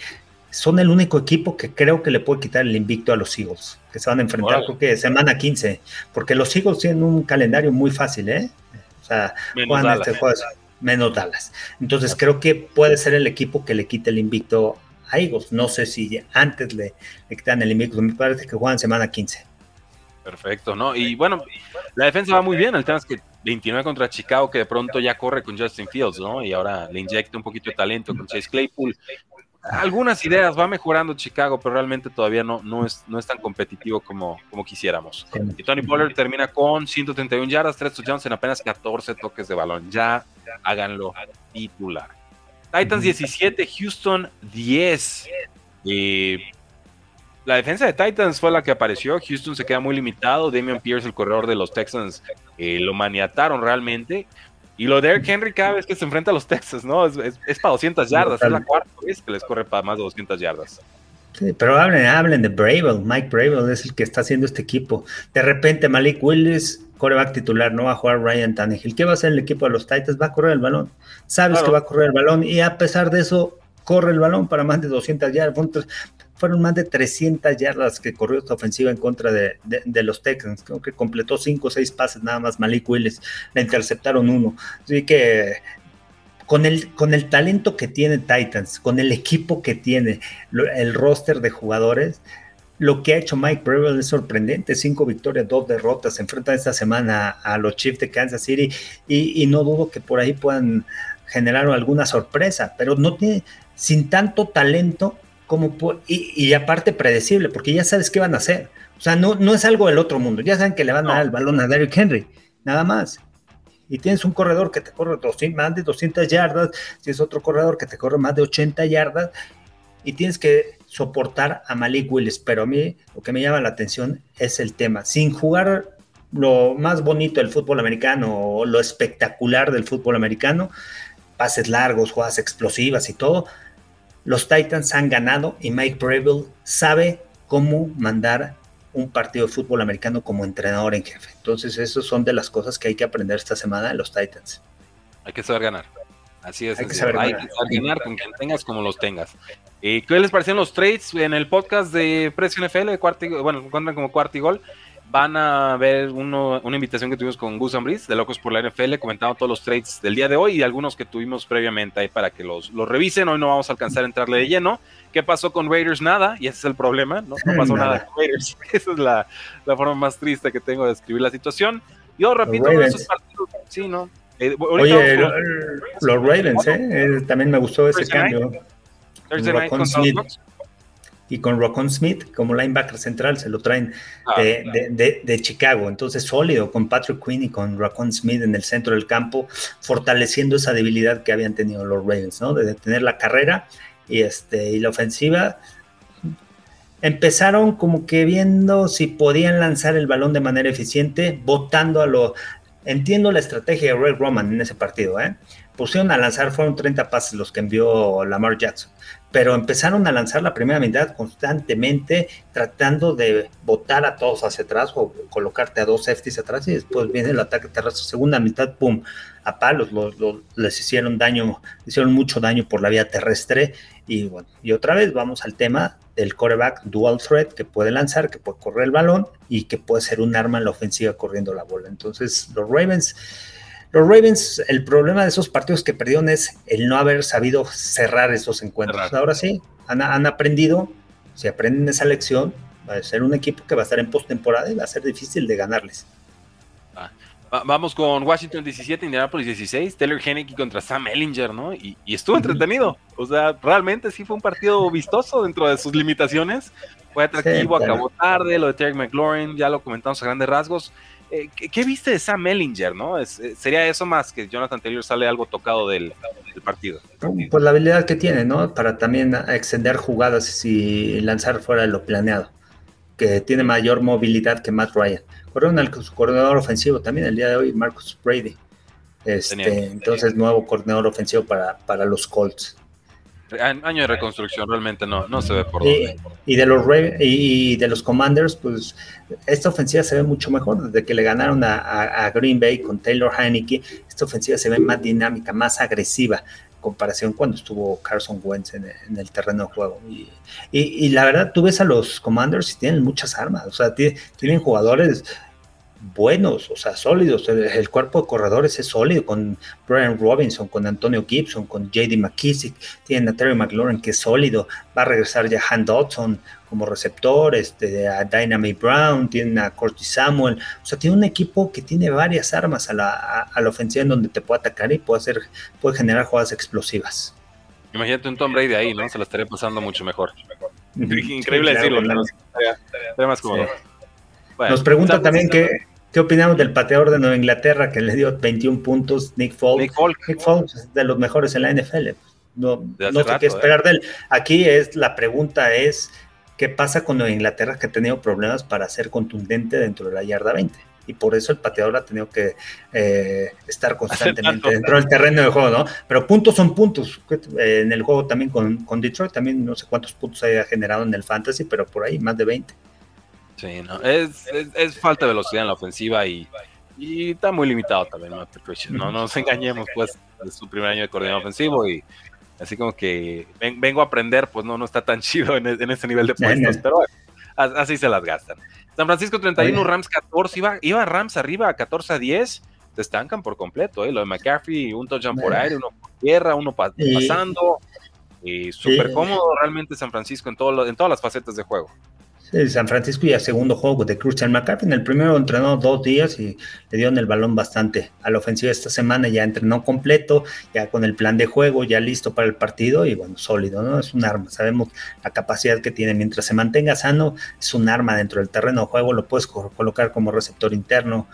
son el único equipo que creo que le puede quitar el invicto a los Eagles, que se van a enfrentar, creo que semana 15, porque los Eagles tienen un calendario muy fácil, ¿eh? O sea, menos Dallas. Este juego, menos Dallas. Entonces creo que puede ser el equipo que le quite el invicto a Eagles. No sé si antes le, le quitan el invicto, me parece que juegan semana 15. Perfecto, ¿no? Y bueno, la defensa va muy bien, el tema es que 29 contra Chicago, que de pronto ya corre con Justin Fields, ¿no? Y ahora le inyecta un poquito de talento con Chase Claypool algunas ideas, va mejorando Chicago, pero realmente todavía no, no, es, no es tan competitivo como, como quisiéramos. Y Tony Pollard termina con 131 yardas, 3 touchdowns en apenas 14 toques de balón. Ya háganlo titular. Titans 17, Houston 10. la defensa de Titans fue la que apareció. Houston se queda muy limitado. Damian Pierce, el corredor de los Texans, eh, lo maniataron realmente. Y lo de Eric Henry cada vez que se enfrenta a los Texas, ¿no? Es, para 200 yardas, es la cuarta vez que les corre para más de 200 yardas. Sí, pero hablen, hablen de Bravel, Mike Bravel es el que está haciendo este equipo. De repente Malik Willis, coreback titular, no va a jugar Ryan Tannehill. ¿Qué va a hacer el equipo de los Titans? Va a correr el balón. Sabes que va a correr el balón y a pesar de eso, corre el balón para más de 200 yardas fueron más de 300 yardas que corrió esta ofensiva en contra de, los Texans. Creo que completó 5 o 6 pases nada más Malik Willis. Le interceptaron uno. Así que con el, con el talento que tiene Titans, con el equipo que tiene, el roster de jugadores, lo que ha hecho Mike Breville es sorprendente. Cinco victorias, dos derrotas. Se enfrentan esta semana a los Chiefs de Kansas City y, y no dudo que por ahí puedan generar alguna sorpresa, pero no tiene, sin tanto talento, como y, aparte predecible, porque ya sabes qué van a hacer. O sea, no, no es algo del otro mundo. Ya saben que le van a dar el balón a Derrick Henry, nada más. Y tienes un corredor que te corre más de 200 yardas, tienes otro corredor que te corre más de 80 yardas, y tienes que soportar a Malik Willis. Pero a mí lo que me llama la atención es el tema. Sin jugar lo más bonito del fútbol americano o lo espectacular del fútbol americano, pases largos, jugadas explosivas y todo, los Titans han ganado y Mike Breville sabe cómo mandar un partido de fútbol americano como entrenador en jefe. Entonces, esas son de las cosas que hay que aprender esta semana de los Titans. Hay que saber ganar. Así es. Hay, que saber, ganar. con quien tengas como los tengas. ¿Y ¿Qué les parecieron los trades en el podcast de Precio NFL? bueno, encuentran como cuarto y gol van a ver una invitación que tuvimos con Gus Ambris de Locos por la NFL, comentando todos los trades del día de hoy y algunos que tuvimos previamente ahí para que los, los revisen. Hoy no vamos a alcanzar a entrarle de lleno. ¿Qué pasó con Raiders? Nada, y ese es el problema, no, pasó nada. con Raiders. Esa es la, forma más triste que tengo de describir la situación. Yo repito, esos partidos, sí, ¿no? Eh, Oye, los Ravens, ¿eh? También me gustó ese cambio. Smith. Y con Rocon Smith como linebacker central se lo traen ah, de, Chicago. Entonces, sólido con Patrick Quinn y con Rocon Smith en el centro del campo, fortaleciendo esa debilidad que habían tenido los Ravens, ¿no? De detener la carrera y, este, y la ofensiva empezaron como que viendo si podían lanzar el balón de manera eficiente, votando a lo... Entiendo la estrategia de Ray Roman en ese partido, ¿eh? Pusieron a lanzar, fueron 30 pases los que envió Lamar Jackson, pero empezaron a lanzar la primera mitad constantemente, tratando de botar a todos hacia atrás o colocarte a dos safeties atrás y después viene el ataque terrestre. Segunda mitad, pum, a palos, les hicieron daño, hicieron mucho daño por la vía terrestre y bueno, y otra vez vamos al tema del coreback dual threat que puede lanzar, que puede correr el balón y que puede ser un arma en la ofensiva corriendo la bola. Entonces, los Ravens, los Ravens, el problema de esos partidos que perdieron es el no haber sabido cerrar esos encuentros. Ahora sí, han, han aprendido, si aprenden esa lección, va a ser un equipo que va a estar en postemporada y va a ser difícil de ganarles. Vamos con Washington 17, Indianapolis 16, Taylor Henneke contra Sam Ellinger, ¿no? Y, estuvo entretenido. O sea, realmente sí fue un partido vistoso dentro de sus limitaciones. Fue atractivo, acabó tarde, lo de Terry McLaurin, ya lo comentamos a grandes rasgos. Eh, ¿qué, viste de Sam Ellinger, no? Eh, ¿Sería eso más que Jonathan Taylor sale algo tocado del, del, partido? Pues la habilidad que tiene, ¿no? Para también extender jugadas y lanzar fuera de lo planeado. Que tiene mayor movilidad que Matt Ryan. Corrieron su coordinador ofensivo también el día de hoy, Marcus Brady. Este, entonces, nuevo coordinador ofensivo para, para los Colts. Año de reconstrucción, realmente no, no se ve por dónde. Y de los y de los Commanders, pues esta ofensiva se ve mucho mejor. Desde que le ganaron a, Green Bay con Taylor Heineke, esta ofensiva se ve más dinámica, más agresiva comparación cuando estuvo Carson Wentz en, el terreno de juego. Y, la verdad, tú ves a los Commanders y tienen muchas armas, o sea, tienen jugadores buenos, o sea, sólidos. El, cuerpo de corredores es sólido con Brian Robinson, con Antonio Gibson, con JD McKissick. Tienen a Terry McLaurin que es sólido. Va a regresar ya Han Dodson como receptor, este, a Dynamite Brown, tienen a Corty Samuel. O sea, tiene un equipo que tiene varias armas a la, a, la ofensiva en donde te puede atacar y puede, hacer, puede generar jugadas explosivas. Imagínate un Tom Brady ahí, ¿no? Se lo estaría pasando mucho mejor. Increíble decirlo, Nos pregunta también que, ¿Qué opinamos del pateador de Nueva Inglaterra que le dio 21 puntos, Nick Foles? Nick Foles, es de los mejores en la NFL. No, no sé qué esperar ¿eh? de él. Aquí es la pregunta es qué pasa con Nueva Inglaterra que ha tenido problemas para ser contundente dentro de la yarda 20 y por eso el pateador ha tenido que eh, estar constantemente dentro del terreno de juego, ¿no? Pero puntos son puntos. Eh, en el juego también con, con, Detroit, también no sé cuántos puntos haya generado en el fantasy, pero por ahí más de 20. Sí, no, es, es, falta de velocidad en la ofensiva y, y está muy limitado también, ¿no? No nos engañemos, pues, es su primer año de coordinador ofensivo y así como que vengo a aprender, pues no, no está tan chido en, en ese nivel de puestos, pero así se las gastan. San Francisco 31, Rams 14, iba, iba Rams arriba 14 a 10, te estancan por completo, ¿eh? lo de McCaffrey, un touchdown por aire, uno por tierra, uno pasando, y súper cómodo realmente San Francisco en, todo en todas las facetas de juego. San Francisco y segundo juego de Christian McCaffrey. En el primero entrenó dos días y le dieron el balón bastante a la ofensiva esta semana. Ya entrenó completo, ya con el plan de juego, ya listo para el partido y bueno, sólido, ¿no? Es un arma. Sabemos la capacidad que tiene. Mientras se mantenga sano, es un arma dentro del terreno de juego. Lo puedes colocar como receptor interno,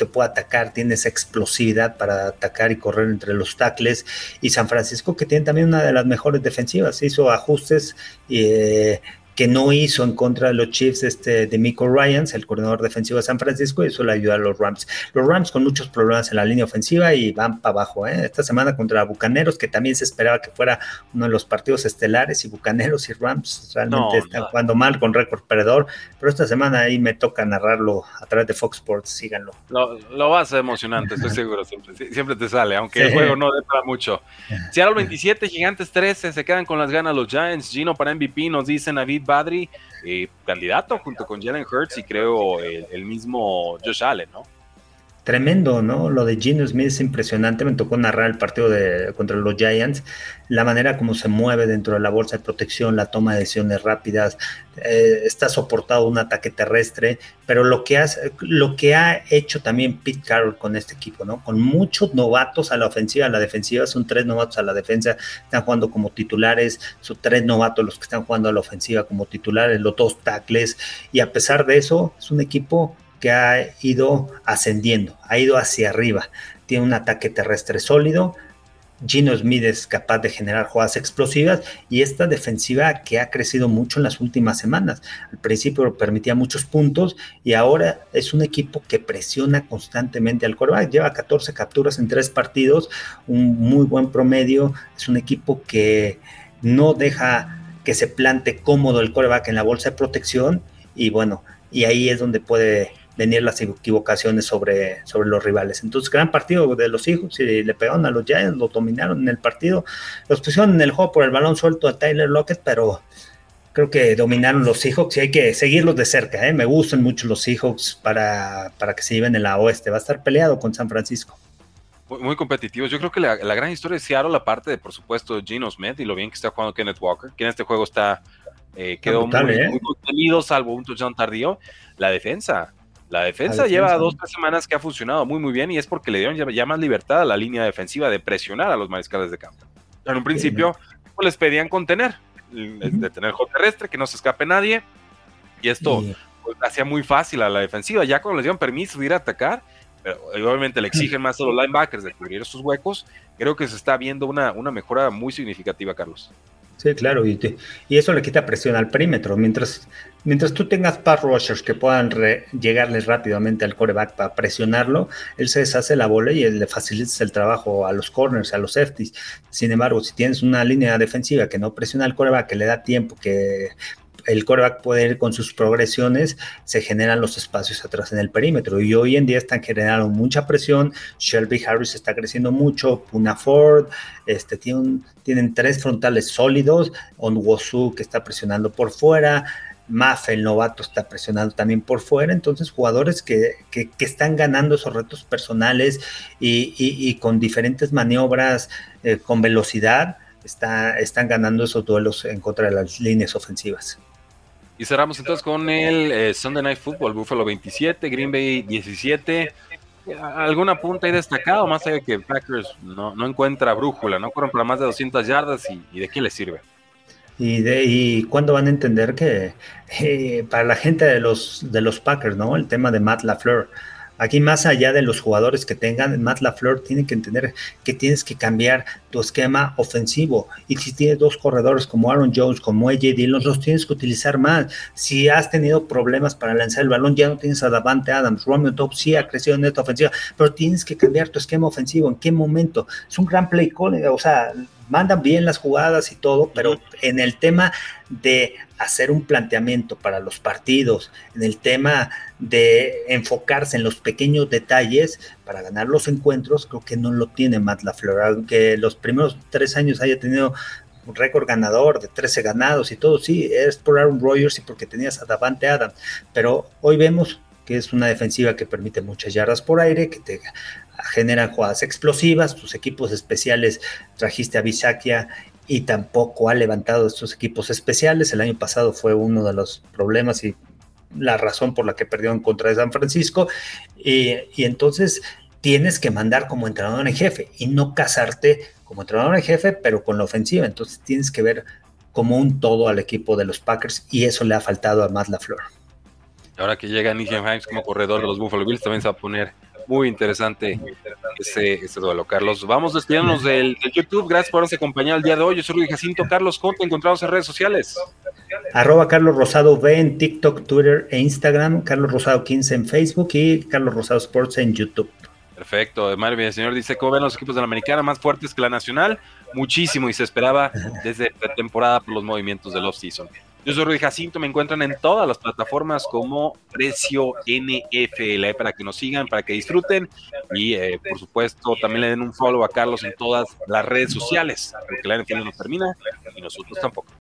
te puede atacar, tiene esa explosividad para atacar y correr entre los tackles. Y San Francisco, que tiene también una de las mejores defensivas, hizo ajustes y, eh, que no hizo en contra de los Chiefs este, de Miko Ryans, el coordinador defensivo de San Francisco, y eso le ayuda a los Rams. Los Rams con muchos problemas en la línea ofensiva y van para abajo. ¿eh? Esta semana contra Bucaneros, que también se esperaba que fuera uno de los partidos estelares, y Bucaneros y Rams realmente están jugando mal con récord perdedor, pero esta semana ahí me toca narrarlo a través de Fox Sports, síganlo. Lo, lo vas a emocionante, estoy seguro, siempre, siempre te sale, aunque el juego no dé para mucho. Seattle 27, Gigantes 13, se quedan con las ganas los Giants, Gino para MVP, nos dicen David Badri, eh, candidato junto con Jalen Hurts y creo el, mismo Josh Allen, ¿no? Tremendo, ¿no? Lo de Gino Smith es impresionante. Me tocó narrar el partido de, contra los Giants. La manera como se mueve dentro de la bolsa de protección, la toma de decisiones rápidas, eh, está soportado un ataque terrestre. Pero lo que, hace, lo que ha hecho también Pete Carroll con este equipo, ¿no? Con muchos novatos a la ofensiva, a la defensiva, son tres novatos a la defensa, están jugando como titulares, son tres novatos los que están jugando a la ofensiva como titulares, los dos tackles. Y a pesar de eso, es un equipo que ha ido ascendiendo, ha ido hacia arriba. Tiene un ataque terrestre sólido. Gino Smith es capaz de generar jugadas explosivas y esta defensiva que ha crecido mucho en las últimas semanas. Al principio permitía muchos puntos y ahora es un equipo que presiona constantemente al coreback. Lleva 14 capturas en tres partidos, un muy buen promedio. Es un equipo que no deja que se plante cómodo el coreback en la bolsa de protección y bueno, y ahí es donde puede venir las equivocaciones sobre, sobre los rivales. Entonces, gran partido de los hijos y le pegaron a los Giants, lo dominaron en el partido, los pusieron en el juego por el balón suelto a Tyler Lockett, pero creo que dominaron los Seahawks y hay que seguirlos de cerca. ¿eh? Me gustan mucho los Seahawks para, para que se lleven en la oeste. Va a estar peleado con San Francisco. Muy, competitivos. Yo creo que la, gran historia de Seattle, la parte de, por supuesto, Gino Smith y lo bien que está jugando Kenneth Walker, que en este juego está eh, quedó muy, ¿eh? muy, contenido, salvo un touchdown tardío. La defensa, la defensa, lleva dos, tres semanas que ha funcionado muy, muy bien y es porque le dieron ya, más libertad a la línea defensiva de presionar a los mariscales de campo. En un principio, pues, les pedían contener, de tener juego terrestre, que no se escape nadie, y esto pues, hacía muy fácil a la defensiva. Ya cuando les dieron permiso de ir a atacar, pero obviamente le exigen más a los linebackers de cubrir esos huecos, creo que se está viendo una, una mejora muy significativa, Carlos. Sí, claro, y, y, eso le quita presión al perímetro. Mientras, mientras tú tengas pass rushers que puedan llegarles rápidamente al coreback para presionarlo, él se deshace la bola y le facilita el trabajo a los corners, a los safeties. Sin embargo, si tienes una línea defensiva que no presiona al coreback, que le da tiempo, que el coreback puede ir con sus progresiones, se generan los espacios atrás en el perímetro. Y hoy en día están generando mucha presión. Shelby Harris está creciendo mucho. Puna Ford, este, tienen, tres frontales sólidos. Onwosu que está presionando por fuera. Maff, el novato, está presionando también por fuera. Entonces, jugadores que, están ganando esos retos personales y, con diferentes maniobras, eh, con velocidad, está, están ganando esos duelos en contra de las líneas ofensivas. Y cerramos entonces con el eh, Sunday Night Football, Buffalo 27, Green Bay 17. ¿Alguna punta ahí destacado? Más allá que Packers no, encuentra brújula, no corren para más de 200 yardas y, de qué le sirve. Y, de, y cuándo van a entender que eh, para la gente de los, de los Packers, ¿no? El tema de Matt LaFleur Aquí más allá de los jugadores que tengan, Matt LaFleur tiene que entender que tienes que cambiar tu esquema ofensivo. Y si tienes dos corredores como Aaron Jones, como AJ Dillon, los tienes que utilizar más. Si has tenido problemas para lanzar el balón, ya no tienes a Davante Adams. Romeo Top sí ha crecido en esta ofensiva, pero tienes que cambiar tu esquema ofensivo. ¿En qué momento? Es un gran play call, o sea, mandan bien las jugadas y todo, pero en el tema de hacer un planteamiento para los partidos, en el tema de enfocarse en los pequeños detalles para ganar los encuentros, creo que no lo tiene Matt LaFleur, aunque los primeros tres años haya tenido un récord ganador de 13 ganados y todo, sí, es por Aaron Rodgers y porque tenías a Davante Adams, pero hoy vemos que es una defensiva que permite muchas yardas por aire, que te generan jugadas explosivas, tus equipos especiales trajiste a Bisakia y tampoco ha levantado estos equipos especiales. El año pasado fue uno de los problemas y la razón por la que perdió en contra de San Francisco. Y, entonces tienes que mandar como entrenador en jefe y no casarte como entrenador en jefe, pero con la ofensiva. Entonces tienes que ver como un todo al equipo de los Packers y eso le ha faltado a Matt LaFleur. Ahora que llega Nishan Himes como corredor de los Buffalo Bills, también se va a poner muy interesante ese, duelo, Carlos. Vamos despidiéndonos del, YouTube. Gracias por habernos acompañado el día de hoy. Yo soy Luis Jacinto. Carlos, ¿cómo te encontramos en redes sociales? Arroba Carlos Rosado V en TikTok, Twitter e Instagram. Carlos Rosado 15 en Facebook y Carlos Rosado Sports en YouTube. Perfecto. Mario el señor dice, ¿cómo ven los equipos de la americana más fuertes que la nacional? Muchísimo y se esperaba desde temporada por los movimientos del off-season. Yo soy Rudy Jacinto, me encuentran en todas las plataformas como Precio NFL para que nos sigan, para que disfruten y eh, por supuesto también le den un follow a Carlos en todas las redes sociales, porque la NFL no termina y nosotros tampoco.